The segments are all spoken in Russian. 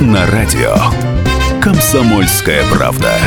На радио. Комсомольская правда.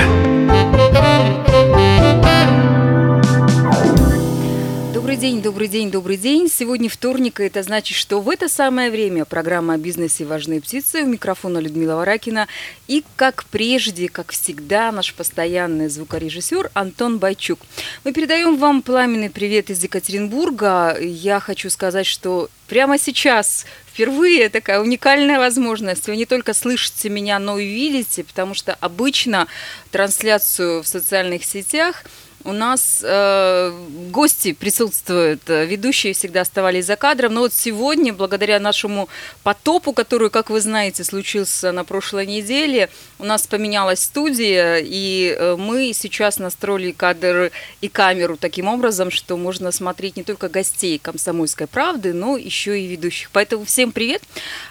Добрый день, добрый день, добрый день. Сегодня вторник, и это значит, что в это самое время программа о бизнесе «Важные птицы» у микрофона Людмила Варакина. И, как прежде, как всегда, наш постоянный звукорежиссер Антон Байчук. Мы передаем вам пламенный привет из Екатеринбурга. Я хочу сказать, что прямо сейчас впервые такая уникальная возможность. Вы не только слышите меня, но и видите, потому что обычно трансляцию в социальных сетях – у нас э, гости присутствуют, э, ведущие всегда оставались за кадром, но вот сегодня, благодаря нашему потопу, который, как вы знаете, случился на прошлой неделе, у нас поменялась студия, и э, мы сейчас настроили кадр и камеру таким образом, что можно смотреть не только гостей «Комсомольской правды», но еще и ведущих. Поэтому всем привет!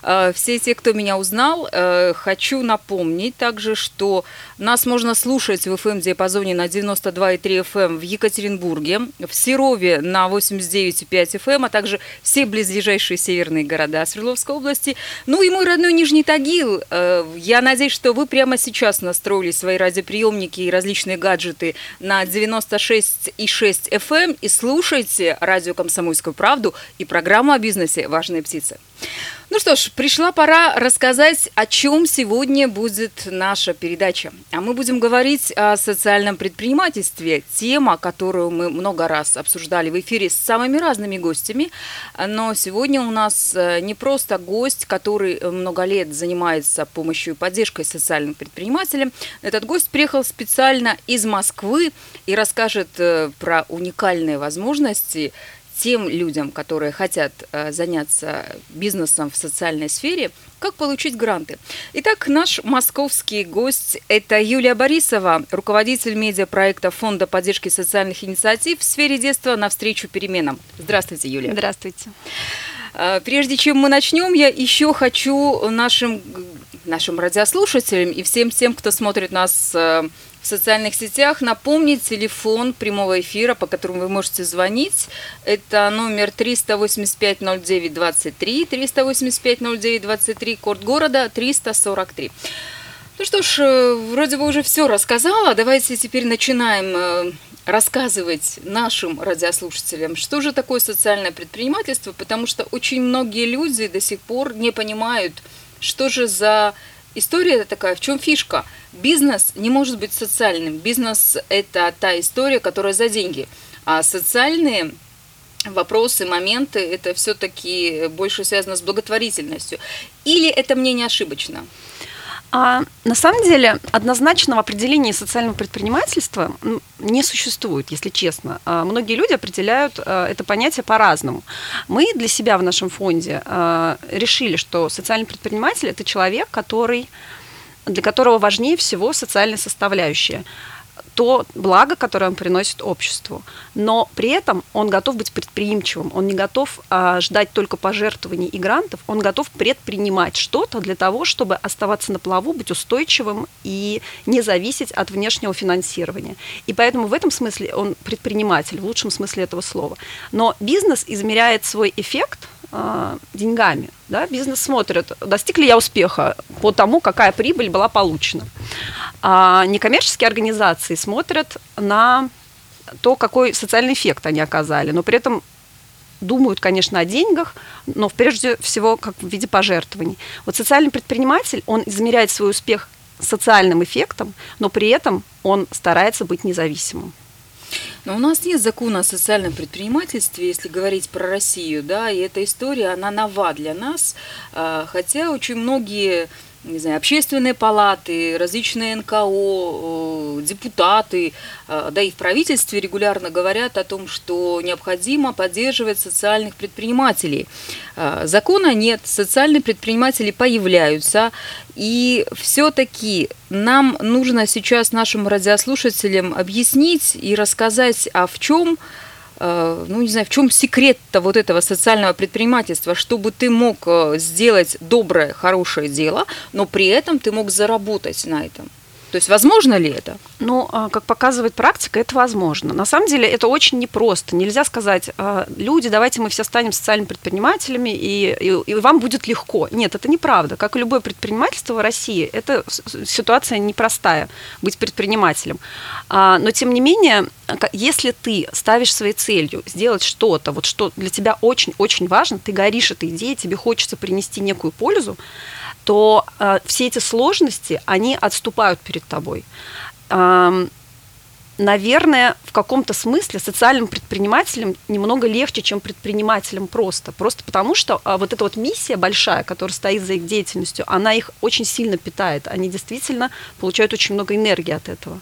Э, все те, кто меня узнал, хочу напомнить также, что нас можно слушать в FM-диапазоне на 92,3 FM в Екатеринбурге, в Серове на 89,5 FM, а также все близлежащие северные города Свердловской области. Ну и мой родной Нижний Тагил. Э, Я надеюсь, что вы прямо сейчас настроили свои радиоприемники и различные гаджеты на 96,6 FM и слушайте радио «Комсомольскую правду» и программу о бизнесе «Важные птицы». Ну что ж, пришла пора рассказать, о чем сегодня будет наша передача. А мы будем говорить о социальном предпринимательстве. Тема, которую мы много раз обсуждали в эфире с самыми разными гостями. Но сегодня у нас э, не просто гость, который много лет занимается помощью и поддержкой социальным предпринимателям. Этот гость приехал специально из Москвы и расскажет э, про уникальные возможности тем людям, которые хотят э, заняться бизнесом в социальной сфере, как получить гранты. Итак, наш московский гость – это Юлия Борисова, руководитель медиапроекта Фонда поддержки социальных инициатив в сфере детства «Навстречу переменам». Здравствуйте, Юлия. Здравствуйте. Э, Прежде чем мы начнем, я еще хочу нашим, нашим радиослушателям и всем тем, кто смотрит нас э, в социальных сетях, напомнить телефон прямого эфира, по которому вы можете звонить. Это номер 385-09-23, 385-09-23, код города 343. Ну что ж, э, вроде бы уже все рассказала. Давайте теперь начинаем э, рассказывать нашим радиослушателям, что же такое социальное предпринимательство, потому что очень многие люди до сих пор не понимают, что же за история такая, в чем фишка. Бизнес не может быть социальным. Бизнес – это та история, которая за деньги. А социальные вопросы, моменты – это все-таки больше связано с благотворительностью. Или это мнение ошибочно? А, на самом деле однозначного определения социального предпринимательства не существует, если честно. А, многие люди определяют а, это понятие по-разному. Мы для себя в нашем фонде а, решили, что социальный предприниматель – это человек, который, для которого важнее всего социальная составляющая – то благо, которое он приносит обществу. Но при этом он готов быть предприимчивым, он не готов а, ждать только пожертвований и грантов, он готов предпринимать что-то для того, чтобы оставаться на плаву, быть устойчивым и не зависеть от внешнего финансирования. И поэтому в этом смысле он предприниматель, в лучшем смысле этого слова. Но бизнес измеряет свой эффект деньгами. Да? Бизнес смотрит, достиг ли я успеха по тому, какая прибыль была получена. А некоммерческие организации смотрят на то, какой социальный эффект они оказали, но при этом думают, конечно, о деньгах, но прежде всего как в виде пожертвований. Вот социальный предприниматель, он измеряет свой успех социальным эффектом, но при этом он старается быть независимым. Но у нас нет закона о социальном предпринимательстве, если говорить про Россию, да, и эта история, она нова для нас, а, хотя очень многие не знаю, общественные палаты, различные НКО, э, депутаты, э, да и в правительстве регулярно говорят о том, что необходимо поддерживать социальных предпринимателей. Э, закона нет, социальные предприниматели появляются, и все-таки нам нужно сейчас нашим радиослушателям объяснить и рассказать, а в чем ну, не знаю, в чем секрет-то вот этого социального предпринимательства, чтобы ты мог э, сделать доброе, хорошее дело, но при этом ты мог заработать на этом? То есть возможно ли это? Ну, а, как показывает практика, это возможно. На самом деле это очень непросто. Нельзя сказать, а, люди, давайте мы все станем социальными предпринимателями, и, и, и вам будет легко. Нет, это неправда. Как и любое предпринимательство в России, это ситуация непростая, быть предпринимателем. А, но, тем не менее, если ты ставишь своей целью сделать что-то, вот что для тебя очень-очень важно, ты горишь этой идеей, тебе хочется принести некую пользу, то э, все эти сложности, они отступают перед тобой. Э, наверное, в каком-то смысле социальным предпринимателям немного легче, чем предпринимателям просто. Просто потому, что э, вот эта вот миссия большая, которая стоит за их деятельностью, она их очень сильно питает. Они действительно получают очень много энергии от этого.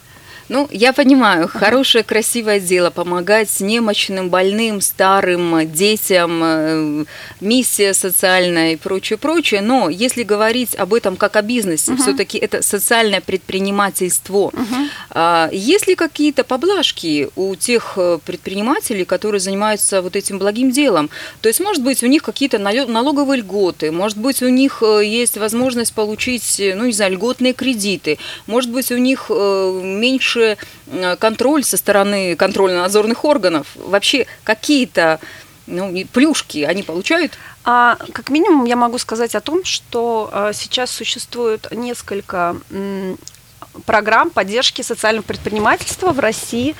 Ну, я понимаю, хорошее, красивое дело, помогать немощным, больным, старым, детям, э, миссия социальная и прочее, прочее. Но если говорить об этом как о бизнесе, uh-huh. все-таки это социальное предпринимательство. Uh-huh. Есть ли какие-то поблажки у тех э, предпринимателей, которые занимаются вот этим благим делом? То есть, может быть, у них какие-то налоговые льготы, может быть, у них э, есть возможность получить, ну, не знаю, льготные кредиты, может быть, у них меньше больше э, контроль со стороны контрольно-надзорных органов? Вообще какие-то ну, плюшки они получают? А, как минимум я могу сказать о том, что а, сейчас существует несколько программ поддержки социального предпринимательства в России.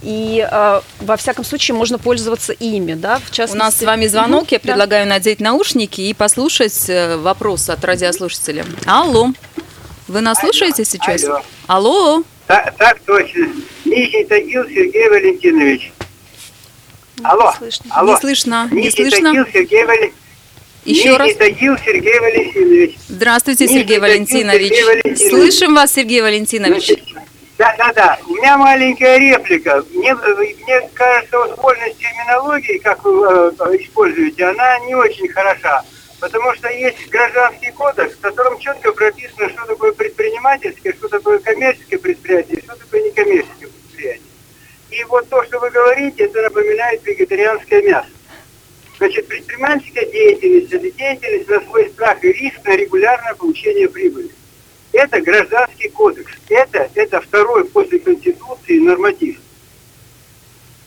И э, во всяком случае можно пользоваться ими, да, в частности. У нас с вами звонок, угу, я предлагаю да. надеть наушники и послушать э, вопрос от радиослушателя. Алло, вы нас Алло. слушаете сейчас? Алло. Алло. Так, так точно. Нижний Тагил Сергей Валентинович. Алло, не слышно. Алло. Не слышно. Нижний не слышно. Тагил Сергей Валентинович. Еще раз. Тагил Сергей Валентинович. Здравствуйте, Нижний Сергей Валентинович. Сергей Валентинович. Слышим вас, Сергей Валентинович. Да, да, да. У меня маленькая реплика. Мне, мне кажется, воспольность терминологии, как вы э, используете, она не очень хороша. Потому что есть гражданский кодекс, в котором четко прописано, что такое предпринимательское, что такое коммерческое предприятие, что такое некоммерческое предприятие. И вот то, что вы говорите, это напоминает вегетарианское мясо. Значит, предпринимательская деятельность – это деятельность на свой страх и риск на регулярное получение прибыли. Это гражданский кодекс. Это, это второй после Конституции норматив.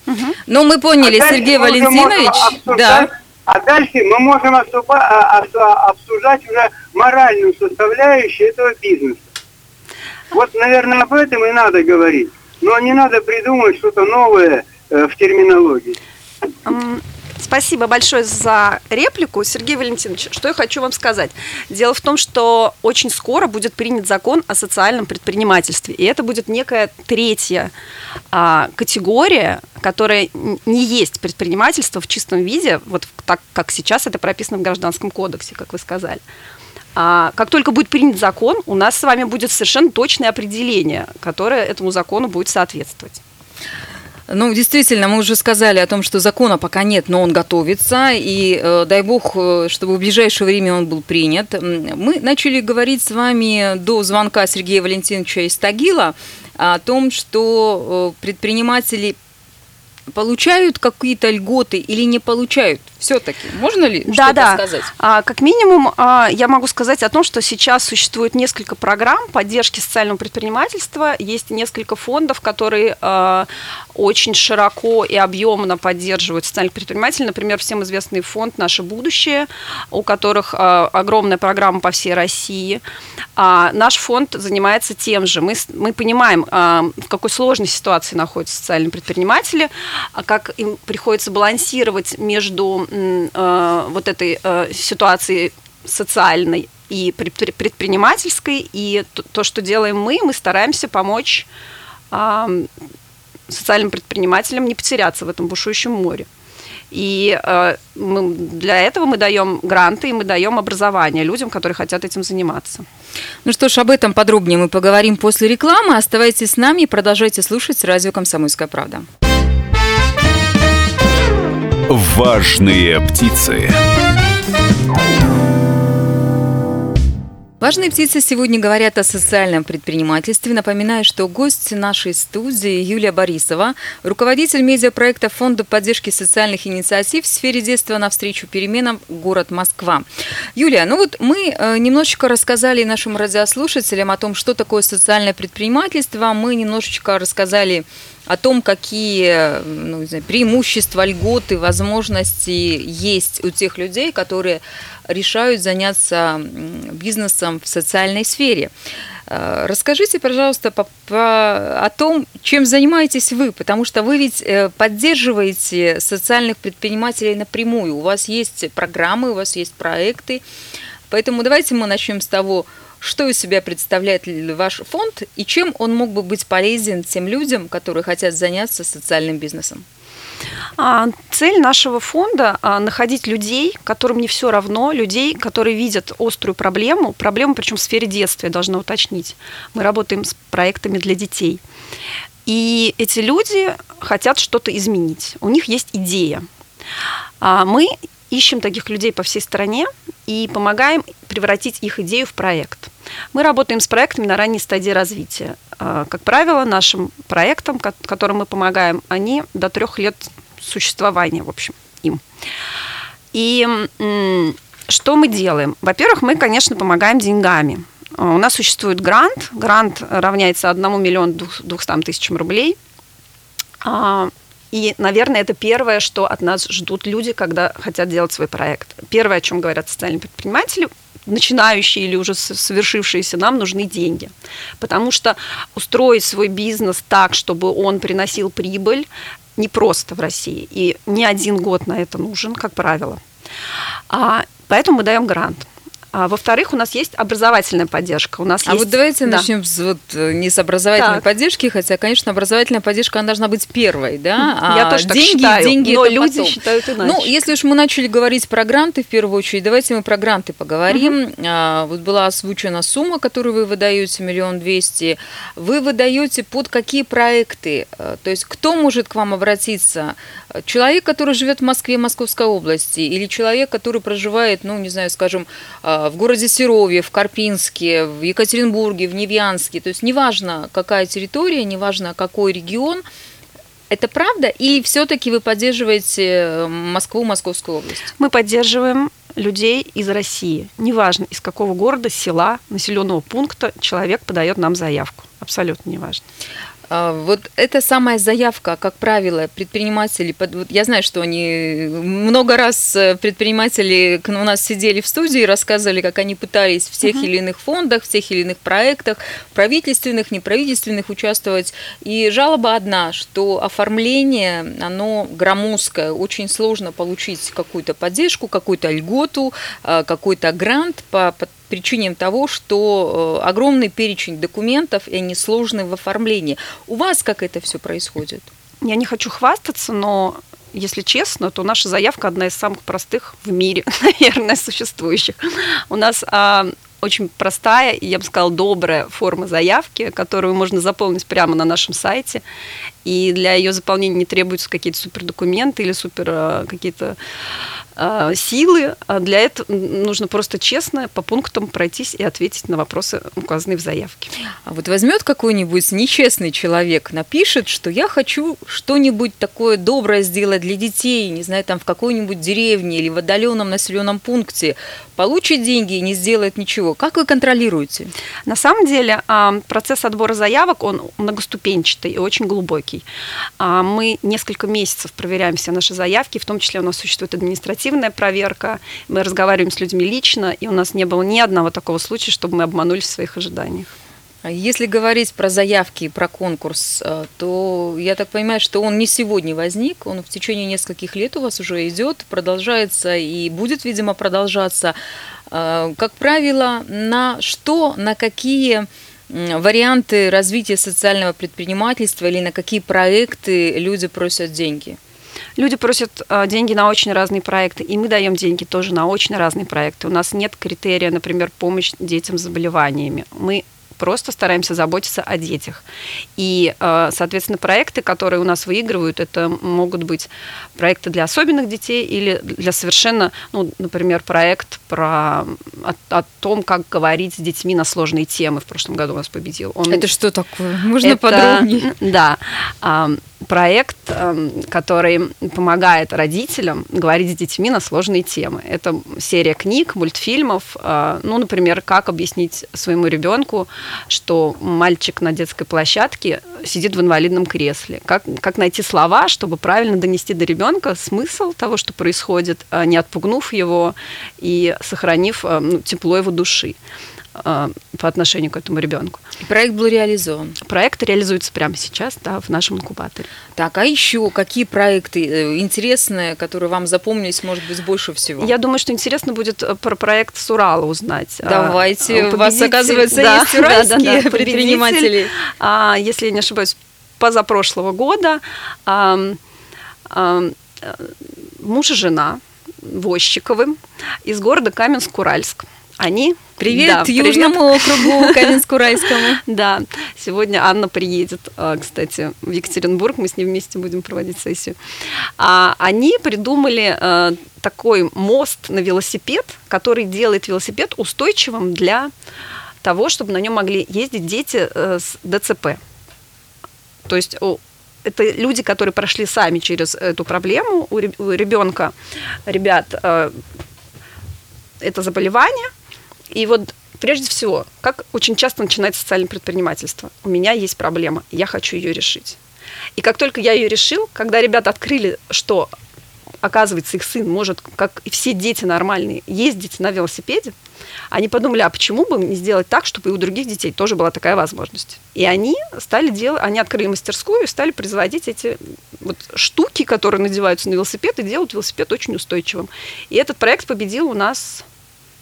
Угу. Ну, мы поняли, а Сергей Валентинович. Да. А дальше мы можем а, а, обсуждать уже моральную составляющую этого бизнеса. Вот, наверное, об этом и надо говорить. Но не надо придумывать что-то новое э, в терминологии. Спасибо большое за реплику, Сергей Валентинович. Что я хочу вам сказать? Дело в том, что очень скоро будет принят закон о социальном предпринимательстве, и это будет некая третья а, категория, которая не есть предпринимательство в чистом виде, вот так как сейчас это прописано в Гражданском кодексе, как вы сказали. А как только будет принят закон, у нас с вами будет совершенно точное определение, которое этому закону будет соответствовать. Ну, действительно, мы уже сказали о том, что закона пока нет, но он готовится, и э, дай бог, э, чтобы в ближайшее время он был принят. Мы начали говорить с вами до звонка Сергея Валентиновича из Тагила о том, что э, предприниматели получают какие-то льготы или не получают? Все-таки можно ли да, что-то да. сказать? А, как минимум, а, я могу сказать о том, что сейчас существует несколько программ поддержки социального предпринимательства. Есть несколько фондов, которые а, очень широко и объемно поддерживают социальных предпринимателей. Например, всем известный фонд «Наше будущее», у которых а, огромная программа по всей России. А, наш фонд занимается тем же. Мы, мы понимаем, а, в какой сложной ситуации находятся социальные предприниматели, а как им приходится балансировать между э, вот этой э, ситуации социальной и предпринимательской, и то, что делаем мы, мы стараемся помочь э, социальным предпринимателям не потеряться в этом бушующем море. И э, мы, для этого мы даем гранты и мы даем образование людям, которые хотят этим заниматься. Ну что ж, об этом подробнее мы поговорим после рекламы. Оставайтесь с нами и продолжайте слушать радио «Комсомольская правда». Важные птицы. Важные птицы сегодня говорят о социальном предпринимательстве. Напоминаю, что гость нашей студии Юлия Борисова, руководитель медиапроекта Фонда поддержки социальных инициатив в сфере детства навстречу переменам «Город Москва». Юлия, ну вот мы э, немножечко рассказали нашим радиослушателям о том, что такое социальное предпринимательство. Мы немножечко рассказали о том, какие ну, знаю, преимущества, льготы, возможности есть у тех людей, которые решают заняться бизнесом в социальной сфере. Э, расскажите, пожалуйста, по, по, о том, чем занимаетесь вы, потому что вы ведь э, поддерживаете социальных предпринимателей напрямую. У вас есть программы, у вас есть проекты. Поэтому давайте мы начнем с того, что из себя представляет ваш фонд и чем он мог бы быть полезен тем людям, которые хотят заняться социальным бизнесом? А, цель нашего фонда а, – находить людей, которым не все равно, людей, которые видят острую проблему, проблему причем в сфере детства, должна уточнить. Мы работаем с проектами для детей. И эти люди хотят что-то изменить. У них есть идея. А мы ищем таких людей по всей стране и помогаем превратить их идею в проект. Мы работаем с проектами на ранней стадии развития. А, как правило, нашим проектам, которым мы помогаем, они до трех лет существования, в общем, им. И что мы делаем? Во-первых, мы, конечно, помогаем деньгами. А, у нас существует грант. Грант равняется 1 миллиону 200 тысячам рублей. И, наверное, это первое, что от нас ждут люди, когда хотят делать свой проект. Первое, о чем говорят социальные предприниматели, начинающие или уже совершившиеся, нам нужны деньги. Потому что устроить свой бизнес так, чтобы он приносил прибыль, непросто в России. И не один год на это нужен, как правило. А, поэтому мы даем грант. А, во-вторых, у нас есть образовательная поддержка. У нас а есть... вот давайте да. начнем с, вот, э, не с образовательной так. поддержки, хотя, конечно, образовательная поддержка она должна быть первой, да? А Я тоже деньги, так считаю, деньги но люди потом. считают иначе. Ну, если уж мы начали говорить про гранты в первую очередь, давайте мы про гранты поговорим. Угу. А, вот была озвучена сумма, которую вы выдаете, миллион двести. Вы выдаете под какие проекты? А, то есть кто может к вам обратиться? Человек, который живет в Москве, Московской области, или человек, который проживает, ну, не знаю, скажем, а, в городе Серове, в Карпинске, в Екатеринбурге, в Невьянске. То есть неважно, какая территория, неважно, какой регион, это правда? Или все-таки вы поддерживаете Москву, Московскую область? Мы поддерживаем людей из России. Неважно, из какого города, села, населенного пункта человек подает нам заявку. Абсолютно неважно. А, вот эта самая заявка, как правило, предприниматели, я знаю, что они много раз э, предприниматели у нас сидели в студии и рассказывали, как они пытались в тех uh-huh. или иных фондах, в тех или иных проектах, правительственных, неправительственных участвовать. И жалоба одна, что оформление, оно громоздкое, очень сложно получить какую-то поддержку, какую-то льготу, а, какой-то грант по, по причине того, что э, огромный перечень документов, и они сложны в оформлении. У вас как это все происходит? Я не хочу хвастаться, но если честно, то наша заявка одна из самых простых в мире, наверное, существующих. У нас а, очень простая и, я бы сказала, добрая форма заявки, которую можно заполнить прямо на нашем сайте. И для ее заполнения не требуются какие-то супер документы или супер а, какие-то а, силы. А для этого нужно просто честно по пунктам пройтись и ответить на вопросы, указанные в заявке. А вот возьмет какой-нибудь нечестный человек, напишет, что я хочу что-нибудь такое доброе сделать для детей, не знаю, там в какой-нибудь деревне или в отдаленном населенном пункте, получит деньги и не сделает ничего. Как вы контролируете? На самом деле а, процесс отбора заявок, он многоступенчатый и очень глубокий. Мы несколько месяцев проверяем все наши заявки, в том числе у нас существует административная проверка, мы разговариваем с людьми лично, и у нас не было ни одного такого случая, чтобы мы обманулись в своих ожиданиях. А если говорить про заявки, про конкурс, э, то я так понимаю, что он не сегодня возник, он в течение нескольких лет у вас уже идет, продолжается и будет, видимо, продолжаться. Э, как правило, на что, на какие варианты развития социального предпринимательства или на какие проекты люди просят деньги? Люди просят э, деньги на очень разные проекты, и мы даем деньги тоже на очень разные проекты. У нас нет критерия, например, помощь детям с заболеваниями. Мы просто стараемся заботиться о детях. И, э, соответственно, проекты, которые у нас выигрывают, это могут быть проекты для особенных детей или для совершенно, ну, например, проект про о, о том, как говорить с детьми на сложные темы. В прошлом году у нас победил. Он... Это что такое? Можно это, подробнее? Да проект, эм, который помогает родителям говорить с детьми на сложные темы. Это серия книг, мультфильмов. Э, ну, например, как объяснить своему ребенку, что мальчик на детской площадке сидит в инвалидном кресле. Как, как найти слова, чтобы правильно донести до ребенка смысл того, что происходит, э, не отпугнув его и сохранив э, ну, тепло его души. А, по отношению к этому ребенку. И проект был реализован? Проект реализуется прямо сейчас, да, в нашем инкубаторе. Так, а еще какие проекты э, интересные, которые вам запомнились, может быть, больше всего? Я думаю, что интересно будет э, про проект с Урала узнать. А, Давайте, у вас, оказывается, да, есть уральские да, да, да, предприниматели. А, если я не ошибаюсь, позапрошлого года а, а, муж и жена Возчиковым из города Каменск-Уральск они... Привет да, Южному привет. округу Каменск-Уральскому. Да, сегодня Анна приедет, а, кстати, в Екатеринбург, мы с ней вместе будем проводить сессию. А они придумали а, такой мост на велосипед, который делает велосипед устойчивым для того, чтобы на нем могли ездить дети э, с ДЦП. То есть это люди, которые прошли сами через эту проблему. У ребенка, ребят, э, это заболевание, и вот прежде всего, как очень часто начинается социальное предпринимательство. У меня есть проблема, я хочу ее решить. И как только я ее решил, когда ребята открыли, что оказывается, их сын может, как и все дети нормальные, ездить на велосипеде, они подумали, а почему бы не сделать так, чтобы и у других детей тоже была такая возможность. И они стали делать, они открыли мастерскую и стали производить эти вот штуки, которые надеваются на велосипед и делают велосипед очень устойчивым. И этот проект победил у нас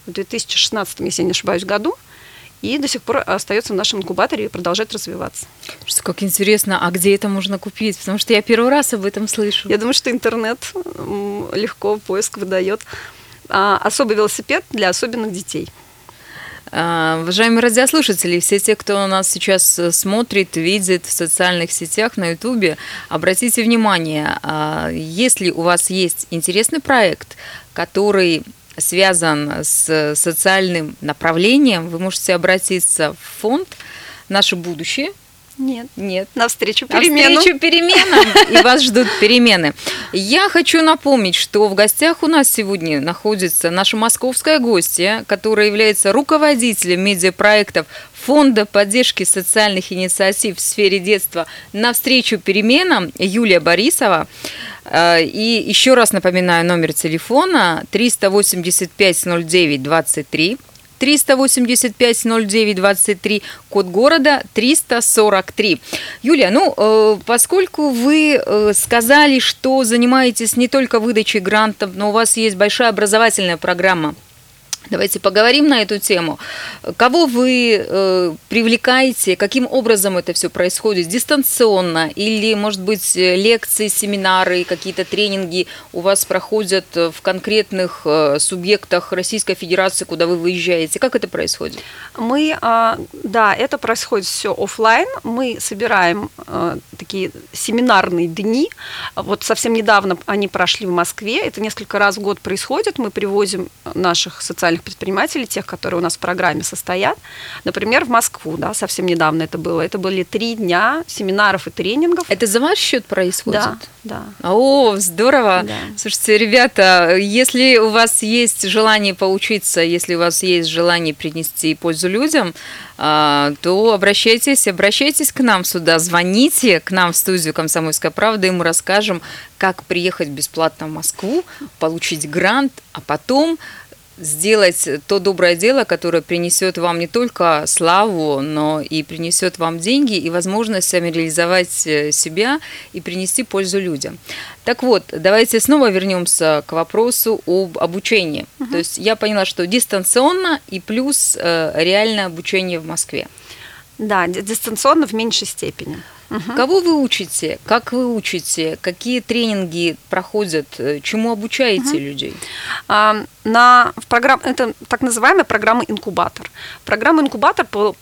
в 2016, если не ошибаюсь, году и до сих пор остается в нашем инкубаторе и продолжает развиваться. Что, как интересно, а где это можно купить? Потому что я первый раз об этом слышу. Я думаю, что интернет легко поиск выдает. А, особый велосипед для особенных детей. А, уважаемые радиослушатели, все те, кто нас сейчас э, смотрит, видит в социальных сетях, на Ютубе, обратите внимание, а, если у вас есть интересный проект, который связан с социальным направлением, вы можете обратиться в фонд «Наше будущее», нет. Нет. Навстречу переменам. Навстречу переменам. И вас ждут перемены. Я хочу напомнить, что в гостях у нас сегодня находится наша московская гостья, которая является руководителем медиапроектов Фонда поддержки социальных инициатив в сфере детства «Навстречу переменам» Юлия Борисова. Э, и еще раз напоминаю номер телефона. 385 09 23 385 09 23, код города 343. Юлия, ну, э, поскольку вы э, сказали, что занимаетесь не только выдачей грантов, но у вас есть большая образовательная программа Давайте поговорим на эту тему. Кого вы э, привлекаете, каким образом это все происходит? Дистанционно или, может быть, лекции, семинары, какие-то тренинги у вас проходят в конкретных э, субъектах Российской Федерации, куда вы выезжаете? Как это происходит? Мы, э, да, это происходит все офлайн. Мы собираем э, такие семинарные дни. Вот совсем недавно они прошли в Москве. Это несколько раз в год происходит. Мы привозим наших социальных социальных предпринимателей, тех, которые у нас в программе состоят. Например, в Москву, да, совсем недавно это было. Это были три дня семинаров и тренингов. Это за ваш счет происходит? Да, да. О, здорово. Да. Слушайте, ребята, если у вас есть желание поучиться, если у вас есть желание принести пользу людям, а, то обращайтесь, обращайтесь к нам сюда, звоните к нам в студию «Комсомольская правда», и мы расскажем, как приехать бесплатно в Москву, получить грант, а потом сделать то доброе дело, которое принесет вам не только славу, но и принесет вам деньги и возможность реализовать э, себя и принести пользу людям. Так вот, давайте снова вернемся к вопросу об обучении. Угу. То есть я поняла, что дистанционно и плюс э, реальное обучение в Москве. Да, ди- дистанционно в меньшей степени. Кого вы учите? Как вы учите? Какие тренинги проходят? Э, Чему обучаете людей? А, на, в программ, это так называемая программа инкубатор. Программа инкубатор по-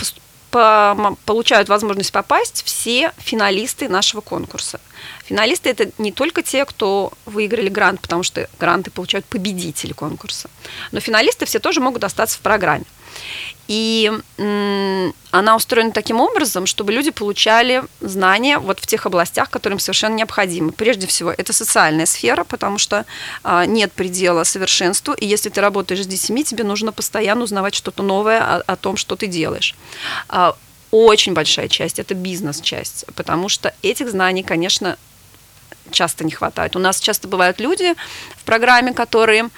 по- м- получают возможность попасть все финалисты нашего конкурса. Финалисты это не только те, кто выиграли грант, потому что гранты получают победители конкурса, но финалисты все тоже могут остаться в программе. И она устроена таким образом, чтобы люди получали знания вот в тех областях, которые им совершенно необходимы. Прежде всего, это социальная сфера, потому что а, нет предела совершенству, и если ты работаешь с детьми, тебе нужно постоянно узнавать что-то новое о, о том, что ты делаешь. А, очень большая часть это бизнес-часть, потому что этих знаний, конечно, часто не хватает. У нас часто бывают люди в программе, которые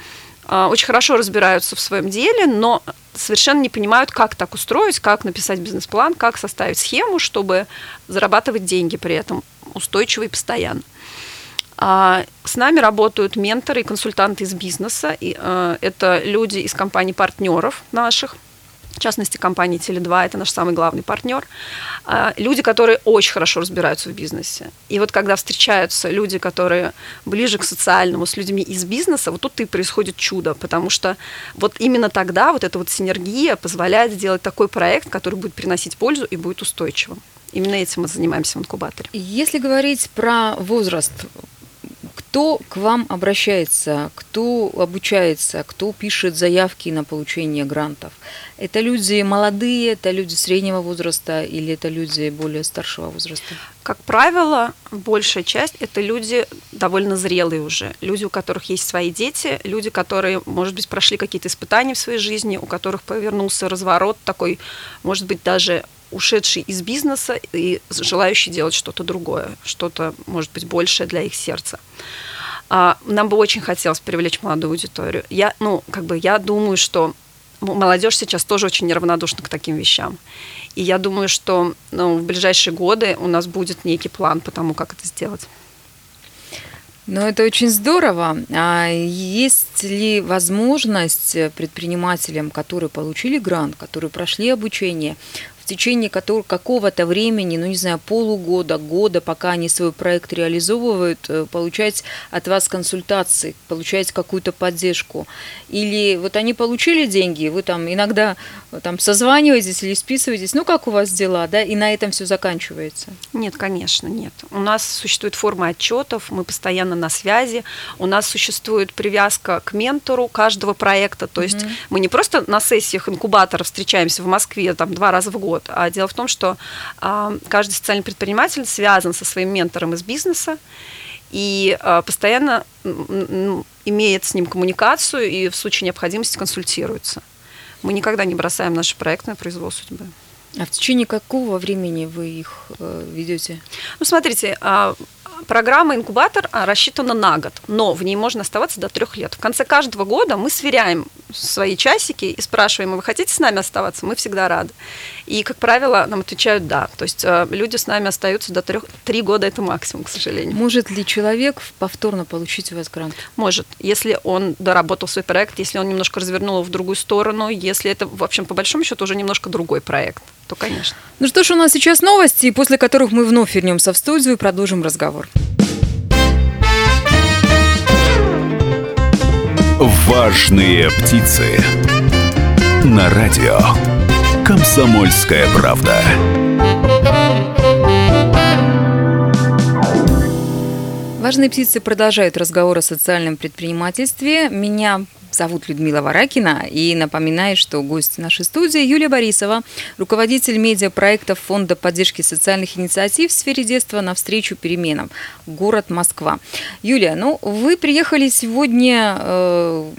а, очень хорошо разбираются в своем деле, но совершенно не понимают, как так устроить, как написать бизнес-план, как составить схему, чтобы зарабатывать деньги при этом устойчиво и постоянно. А, С нами работают менторы и консультанты из бизнеса. И, э, это люди из компаний партнеров наших, в частности, компании Теле2, это наш самый главный партнер. А, Люди, которые очень хорошо разбираются в бизнесе. И вот когда встречаются люди, которые ближе к социальному, с людьми из бизнеса, вот тут и происходит чудо, потому что вот именно тогда вот эта вот синергия позволяет сделать такой проект, который будет приносить пользу и будет устойчивым. Именно этим мы занимаемся в инкубаторе. Если говорить про возраст, кто к вам обращается, кто обучается, кто пишет заявки на получение грантов? Это люди молодые, это люди среднего возраста или это люди более старшего возраста? Как правило, большая часть это люди довольно зрелые уже, люди, у которых есть свои дети, люди, которые, может быть, прошли какие-то испытания в своей жизни, у которых повернулся разворот такой, может быть, даже ушедший из бизнеса и желающий делать что-то другое, что-то, может быть, большее для их сердца. А, Нам бы очень хотелось привлечь молодую аудиторию. Я, ну, как бы, я думаю, что молодежь сейчас тоже очень неравнодушна к таким вещам. И я думаю, что ну, в ближайшие годы у нас будет некий план по тому, как это сделать. Ну, это очень здорово. А есть ли возможность предпринимателям, которые получили грант, которые прошли обучение, течение которого, какого-то времени, ну, не знаю, полугода, года, пока они свой проект реализовывают, э, получать от вас консультации, получать какую-то поддержку? Или вот они получили деньги, вы там иногда э, там созваниваетесь или списываетесь, ну, как у вас дела, да, и на этом все заканчивается? Нет, конечно, нет. У нас существует форма отчетов, мы постоянно на связи, у нас существует привязка к ментору каждого проекта, то есть мы не просто на сессиях инкубатора встречаемся в Москве там два раза в год, а дело в том, что а, каждый социальный предприниматель связан со своим ментором из бизнеса и а, постоянно имеет с ним коммуникацию и в случае необходимости консультируется. Мы никогда не бросаем наши проекты на произвол судьбы. А в течение какого времени вы их э, ведете? Ну, смотрите, а, программа инкубатор а, рассчитана на год, но в ней можно оставаться до трех лет. В конце каждого года мы сверяем свои часики и спрашиваем, «А вы хотите с нами оставаться? Мы всегда рады. И, как правило, нам отвечают да. То есть а, люди с нами остаются до трех, три года это максимум, к сожалению. Может ли человек повторно получить у вас грант? Может, если он доработал свой проект, если он немножко развернул его в другую сторону, если это, в общем, по большому счету уже немножко другой проект, то, конечно. Ну что ж, у нас сейчас новости, после которых мы вновь вернемся в студию и продолжим разговор. Важные птицы. На радио. Комсомольская правда. Важные птицы продолжают разговор о социальном предпринимательстве. Меня зовут Людмила Варакина и напоминаю, что гость нашей студии Юлия Борисова, руководитель медиапроектов Фонда поддержки социальных инициатив в сфере детства навстречу переменам. Город Москва. Юлия, ну вы приехали сегодня э,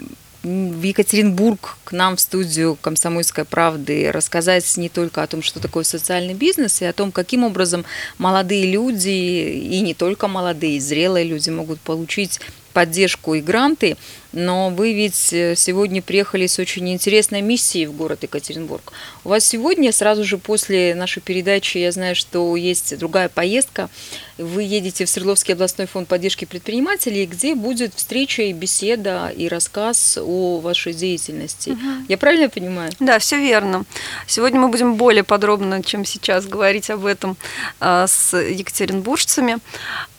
в Екатеринбург к нам в студию «Комсомольской правды» рассказать не только о том, что такое социальный бизнес, и о том, каким образом молодые люди, и не только молодые, зрелые люди могут получить поддержку и гранты, но вы ведь э, сегодня приехали с очень интересной миссией в город Екатеринбург. У вас сегодня, сразу же после нашей передачи, я знаю, что есть другая поездка. Вы едете в Свердловский областной фонд поддержки предпринимателей, где будет встреча и беседа и рассказ о вашей деятельности. Угу. Я правильно понимаю? Да, все верно. Сегодня мы будем более подробно, чем сейчас, говорить об этом а, с екатеринбуржцами.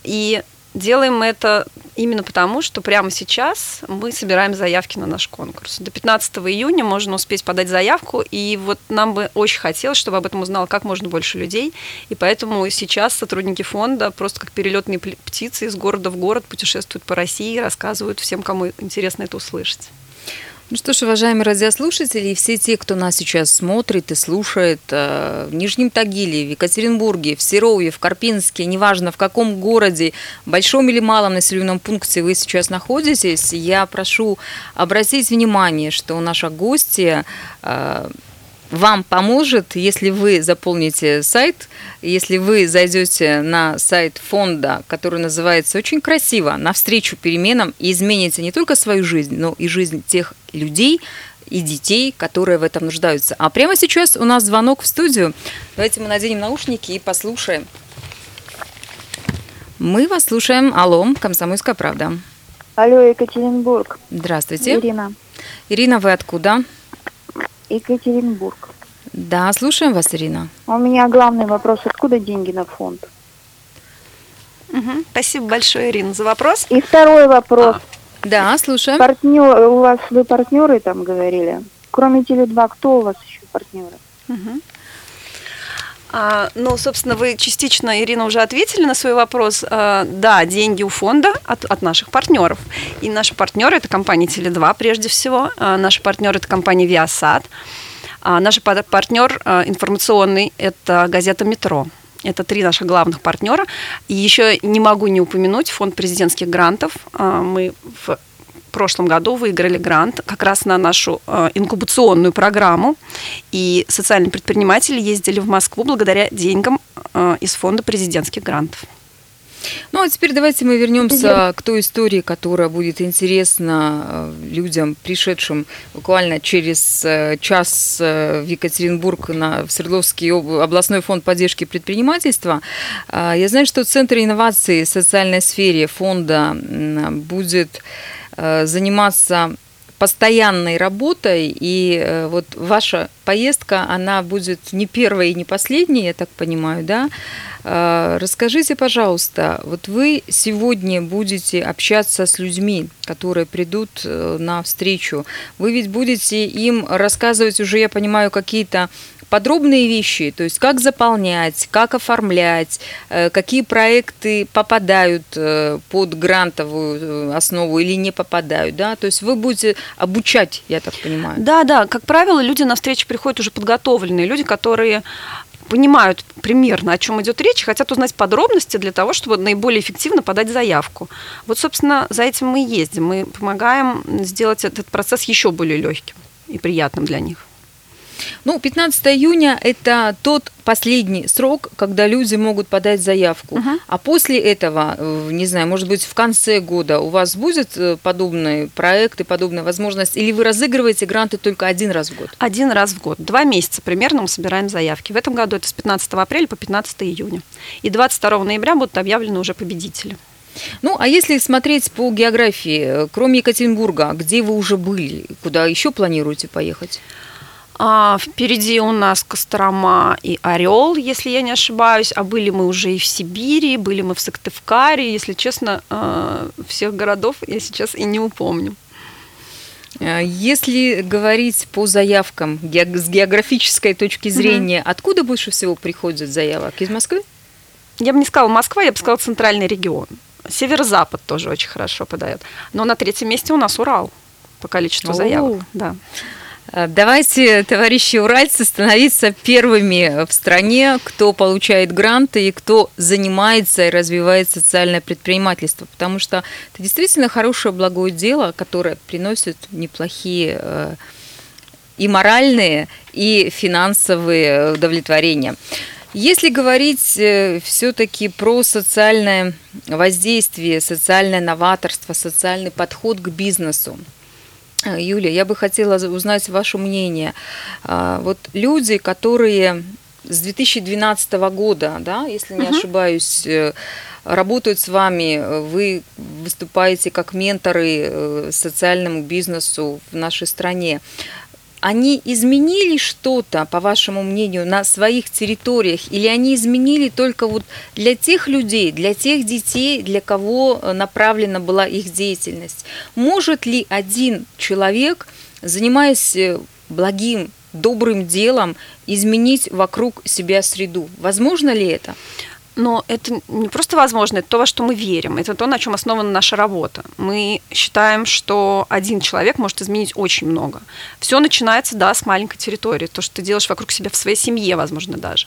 И Делаем мы это именно потому, что прямо сейчас мы собираем заявки на наш конкурс. До 15 июня можно успеть подать заявку, и вот нам бы очень хотелось, чтобы об этом узнало как можно больше людей, и поэтому сейчас сотрудники фонда просто как перелетные птицы из города в город путешествуют по России и рассказывают всем, кому интересно это услышать. Ну что ж, уважаемые радиослушатели, и все те, кто нас сейчас смотрит и слушает э, в Нижнем Тагиле, в Екатеринбурге, в Серове, в Карпинске, неважно в каком городе, большом или малом населенном пункте вы сейчас находитесь, я прошу обратить внимание, что наша гостья э, вам поможет, если вы заполните сайт, если вы зайдете на сайт фонда, который называется очень красиво «Навстречу переменам» и измените не только свою жизнь, но и жизнь тех людей, и детей, которые в этом нуждаются. А прямо сейчас у нас звонок в студию. Давайте мы наденем наушники и послушаем. Мы вас слушаем. Алло, Комсомольская правда. Алло, Екатеринбург. Здравствуйте. Ирина. Ирина, вы откуда? Екатеринбург. Да, слушаем вас, Ирина. У меня главный вопрос, откуда деньги на фонд? Угу. Спасибо большое, Ирина, за вопрос. И второй вопрос. А, да, слушаем. Партнер, у вас вы партнеры там говорили. Кроме Теле2, кто у вас еще партнеры? Угу. А, ну, собственно, вы частично, Ирина, уже ответили на свой вопрос. А, да, деньги у фонда от, от наших партнеров. И наши партнеры это компания Теле2 прежде всего. А, наши партнеры это компания Viasat. Наш партнер информационный это газета Метро. Это три наших главных партнера. И еще не могу не упомянуть фонд президентских грантов. Мы в прошлом году выиграли грант как раз на нашу э, инкубационную программу. И социальные предприниматели ездили в Москву благодаря деньгам э, из фонда президентских грантов. Ну а теперь давайте мы вернемся к той истории, которая будет интересна э, людям, пришедшим буквально через час в Екатеринбург на, в Свердловский областной фонд поддержки предпринимательства. А, я знаю, что Центр инноваций в социальной сфере фонда будет заниматься постоянной работой, и э, вот ваша поездка, она будет не первая и не последняя, я так понимаю, да? Э, расскажите, пожалуйста, вот вы сегодня будете общаться с людьми, которые придут на встречу. Вы ведь будете им рассказывать уже, я понимаю, какие-то подробные вещи, то есть как заполнять, как оформлять, э, какие проекты попадают э, под грантовую э, основу или не попадают, да, то есть вы будете обучать, я так понимаю. Да, да, как правило, люди на встречу приходят уже подготовленные, люди, которые понимают примерно, о чем идет речь, хотят узнать подробности для того, чтобы наиболее эффективно подать заявку. Вот, собственно, за этим мы и ездим. Мы помогаем сделать этот процесс еще более легким и приятным для них. Ну, 15 июня – это тот последний срок, когда люди могут подать заявку. Угу. А после этого, э, не знаю, может быть, в конце года у вас будет э, подобный проект и подобная возможность? Или вы разыгрываете гранты только один раз в год? Один раз в год. Два месяца примерно мы собираем заявки. В этом году это с 15 апреля по 15 июня. И 22 ноября будут объявлены уже победители. Ну, а если смотреть по географии, э, кроме Екатеринбурга, где вы уже были, куда еще планируете поехать? А, впереди у нас Кострома и Орел, если я не ошибаюсь. А были мы уже и в Сибири, были мы в Сыктывкаре. Если честно, а, всех городов я сейчас и не упомню. А, если говорить по заявкам с географической точки зрения, угу. откуда больше всего приходят заявок? Из Москвы? Я бы не сказала Москва, я бы сказала центральный регион. Северо-запад тоже очень хорошо подает. Но на третьем месте у нас Урал по количеству О-о-о. заявок. Да. Э, давайте, товарищи уральцы, становиться первыми в стране, кто получает гранты и кто занимается и развивает социальное предпринимательство, потому что это действительно хорошее благое дело, которое приносит неплохие э, и моральные, и финансовые удовлетворения. Если говорить все-таки про социальное воздействие, социальное новаторство, социальный подход к бизнесу, э, Юлия, я бы хотела узнать ваше мнение. А, вот люди, которые с 2012 года, да, если не uh ошибаюсь, э, работают с вами, вы выступаете как менторы э, социальному бизнесу в нашей стране они изменили что-то, по вашему мнению, на своих территориях, или они изменили только вот для тех людей, для тех детей, для кого э, направлена была их деятельность? Может ли один человек, занимаясь э, благим, добрым делом, изменить вокруг себя среду? Возможно ли это? Но это не просто возможно, это то, во что мы верим. Это то, на чем основана наша работа. Мы считаем, что один человек может изменить очень много. Все начинается, да, с маленькой территории. То, что ты делаешь вокруг себя в своей семье, возможно, даже.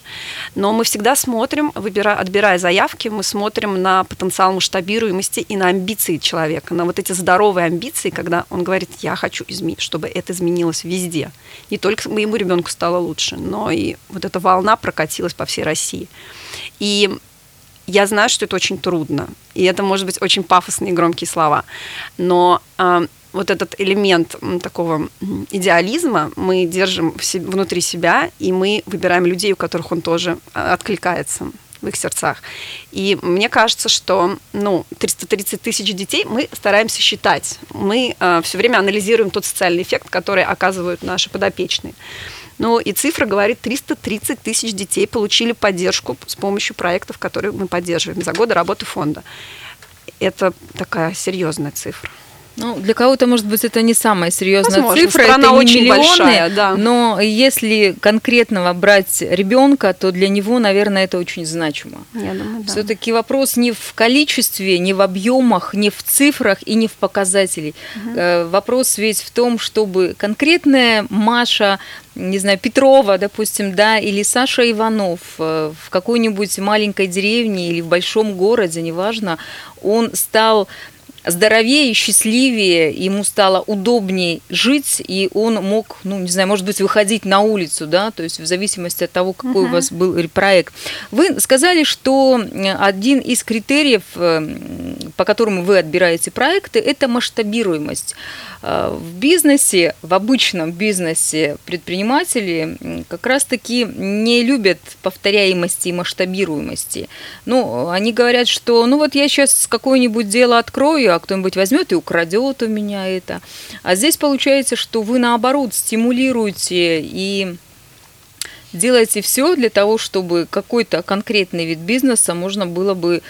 Но мы всегда смотрим, выбирая, отбирая заявки, мы смотрим на потенциал масштабируемости и на амбиции человека, на вот эти здоровые амбиции, когда он говорит, я хочу изменить, чтобы это изменилось везде. Не только моему ребенку стало лучше, но и вот эта волна прокатилась по всей России. И я знаю, что это очень трудно, и это, может быть, очень пафосные громкие слова, но э, вот этот элемент такого идеализма мы держим внутри себя, и мы выбираем людей, у которых он тоже а, откликается в их сердцах. И мне кажется, что ну, 330 тысяч детей мы стараемся считать. Мы э, все время анализируем тот социальный эффект, который оказывают наши подопечные. Ну и цифра говорит, 330 тысяч детей получили поддержку с помощью проектов, которые мы поддерживаем за годы работы фонда. Это такая серьезная цифра. Ну, для кого-то, может быть, это не самая серьезная Возможно, цифра, страна это не очень миллионы, большая, да. но если конкретного брать ребенка, то для него, наверное, это очень значимо. Я думаю, да. Все-таки вопрос не в количестве, не в объемах, не в цифрах и не в показателях. Угу. Вопрос ведь в том, чтобы конкретная Маша не знаю, Петрова, допустим, да, или Саша Иванов э, в какой-нибудь маленькой деревне или в большом городе, неважно, он стал здоровее, счастливее, ему стало удобнее жить, и он мог, ну, не знаю, может быть, выходить на улицу, да, то есть в зависимости от того, какой uh-huh. у вас был проект. Вы сказали, что один из критериев, э, по которому вы отбираете проекты, это масштабируемость. Э, в бизнесе, в обычном бизнесе предприниматели как раз-таки не любят повторяемости и масштабируемости. Ну, они говорят, что, ну, вот я сейчас какое-нибудь дело открою, а кто-нибудь возьмет и украдет у меня это. А здесь получается, что вы наоборот стимулируете и делаете все для того, чтобы какой-то конкретный вид бизнеса можно было бы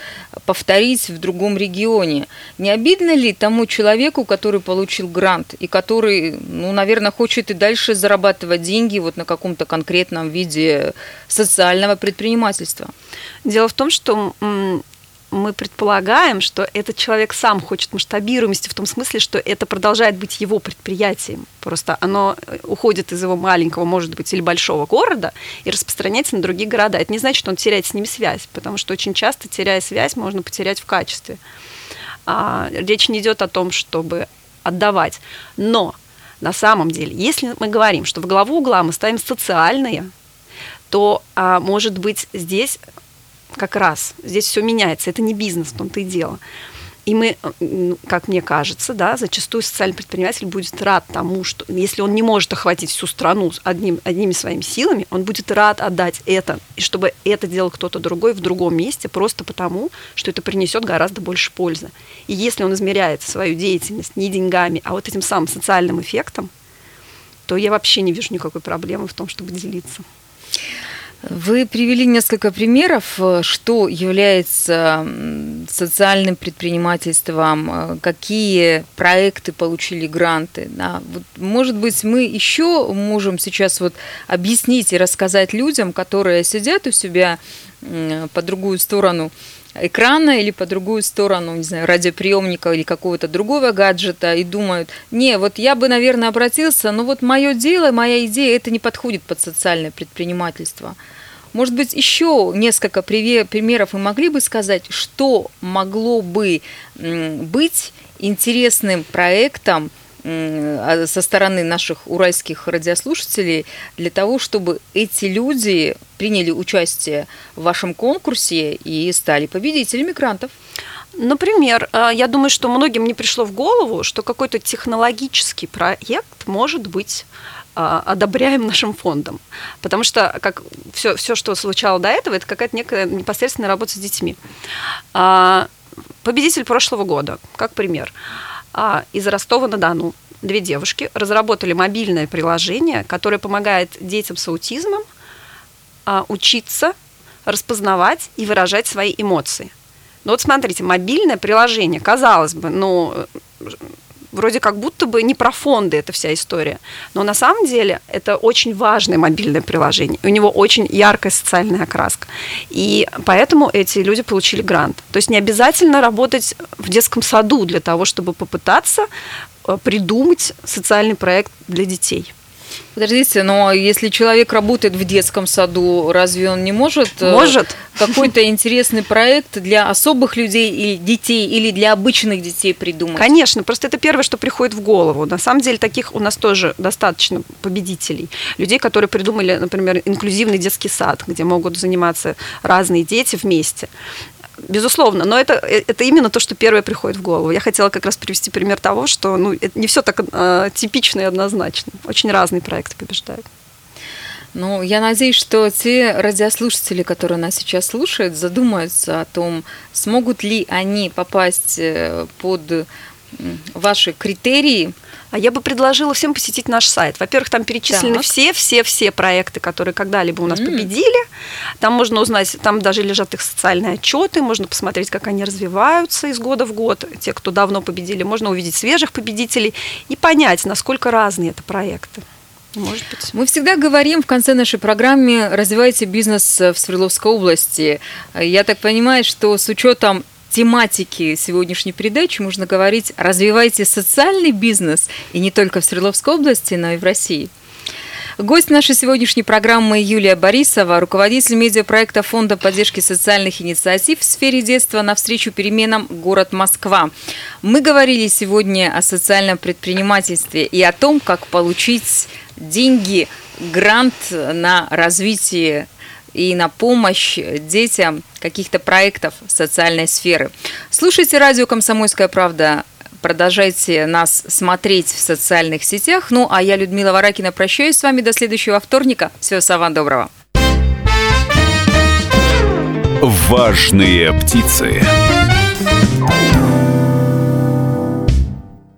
повторить в другом регионе. Не обидно ли тому человеку, который получил грант и который, ну, наверное, хочет и дальше зарабатывать деньги вот на каком-то конкретном виде социального предпринимательства? Дело в том, что мы предполагаем, что этот человек сам хочет масштабируемости в том смысле, что это продолжает быть его предприятием. Просто оно э, уходит из его маленького, может быть, или большого города и распространяется на другие города. Это не значит, что он теряет с ними связь, потому что очень часто, теряя связь, можно потерять в качестве. А, речь не идет о том, чтобы отдавать. Но на самом деле, если мы говорим, что в главу угла мы ставим социальные, то, а, может быть, здесь как раз. Здесь все меняется. Это не бизнес, в том-то и дело. И мы, как мне кажется, да, зачастую социальный предприниматель будет рад тому, что если он не может охватить всю страну одним, одними своими силами, он будет рад отдать это, и чтобы это делал кто-то другой в другом месте, просто потому, что это принесет гораздо больше пользы. И если он измеряет свою деятельность не деньгами, а вот этим самым социальным эффектом, то я вообще не вижу никакой проблемы в том, чтобы делиться. Вы привели несколько примеров, э, что является социальным предпринимательством, э, какие проекты получили гранты. Да. Вот, может быть, мы еще можем сейчас вот объяснить и рассказать людям, которые сидят у себя по другую сторону экрана или по другую сторону, не знаю, радиоприемника или какого-то другого гаджета и думают, не, вот я бы, наверное, обратился, но вот мое дело, моя идея, это не подходит под социальное предпринимательство. Может быть, еще несколько примеров вы могли бы сказать, что могло бы быть интересным проектом со стороны наших уральских радиослушателей для того, чтобы эти люди приняли участие в вашем конкурсе и стали победителями грантов? Например, э, я думаю, что многим не пришло в голову, что какой-то технологический проект может быть э, одобряем нашим фондом. Потому что как все, все, что случало до этого, это какая-то некая непосредственная работа с детьми. А, победитель прошлого года, как пример, а, из Ростова-на-Дону две девушки разработали мобильное приложение, которое помогает детям с аутизмом а, учиться распознавать и выражать свои эмоции. Ну вот смотрите, мобильное приложение, казалось бы, ну, вроде как будто бы не про фонды эта вся история. Но на самом деле это очень важное мобильное приложение. У него очень яркая социальная окраска. И поэтому эти люди получили грант. То есть не обязательно работать в детском саду для того, чтобы попытаться э, придумать социальный проект для детей. Подождите, но если человек работает в детском саду, разве он не может? Э, может. Какой-то интересный проект для особых людей и детей или для обычных детей придумать? Конечно, просто это первое, что приходит в голову. На самом деле таких у нас тоже достаточно победителей. Людей, которые придумали, например, инклюзивный детский сад, где могут заниматься разные дети вместе безусловно, но это, э, это именно то, что первое приходит в голову. Я хотела как раз привести пример того, что ну, это не все так э, типично и однозначно. Очень разные проекты побеждают. Ну, я надеюсь, что те радиослушатели, которые нас сейчас слушают, задумаются о том, смогут ли они попасть э, под ваши критерии я бы предложила всем посетить наш сайт. Во-первых, там перечислены все-все-все проекты, которые когда-либо у нас mm. победили. Там можно узнать, там даже лежат их социальные отчеты, можно посмотреть, как они развиваются из года в год. Те, кто давно победили, можно увидеть свежих победителей и понять, насколько разные это проекты. Может быть. Мы всегда говорим в конце нашей программы «Развивайте бизнес в Свердловской области». Я так понимаю, что с учетом тематики сегодняшней передачи можно говорить «Развивайте социальный бизнес» и не только в Свердловской области, но и в России. Гость нашей сегодняшней программы Юлия Борисова, руководитель медиапроекта Фонда поддержки социальных инициатив в сфере детства навстречу переменам «Город Москва». Мы говорили сегодня о социальном предпринимательстве и о том, как получить деньги, грант на развитие и на помощь детям каких-то проектов социальной сферы. Слушайте радио «Комсомольская правда». Продолжайте нас смотреть в социальных сетях. Ну, а я, Людмила Варакина, прощаюсь с вами до следующего вторника. Всего самого доброго. Важные птицы.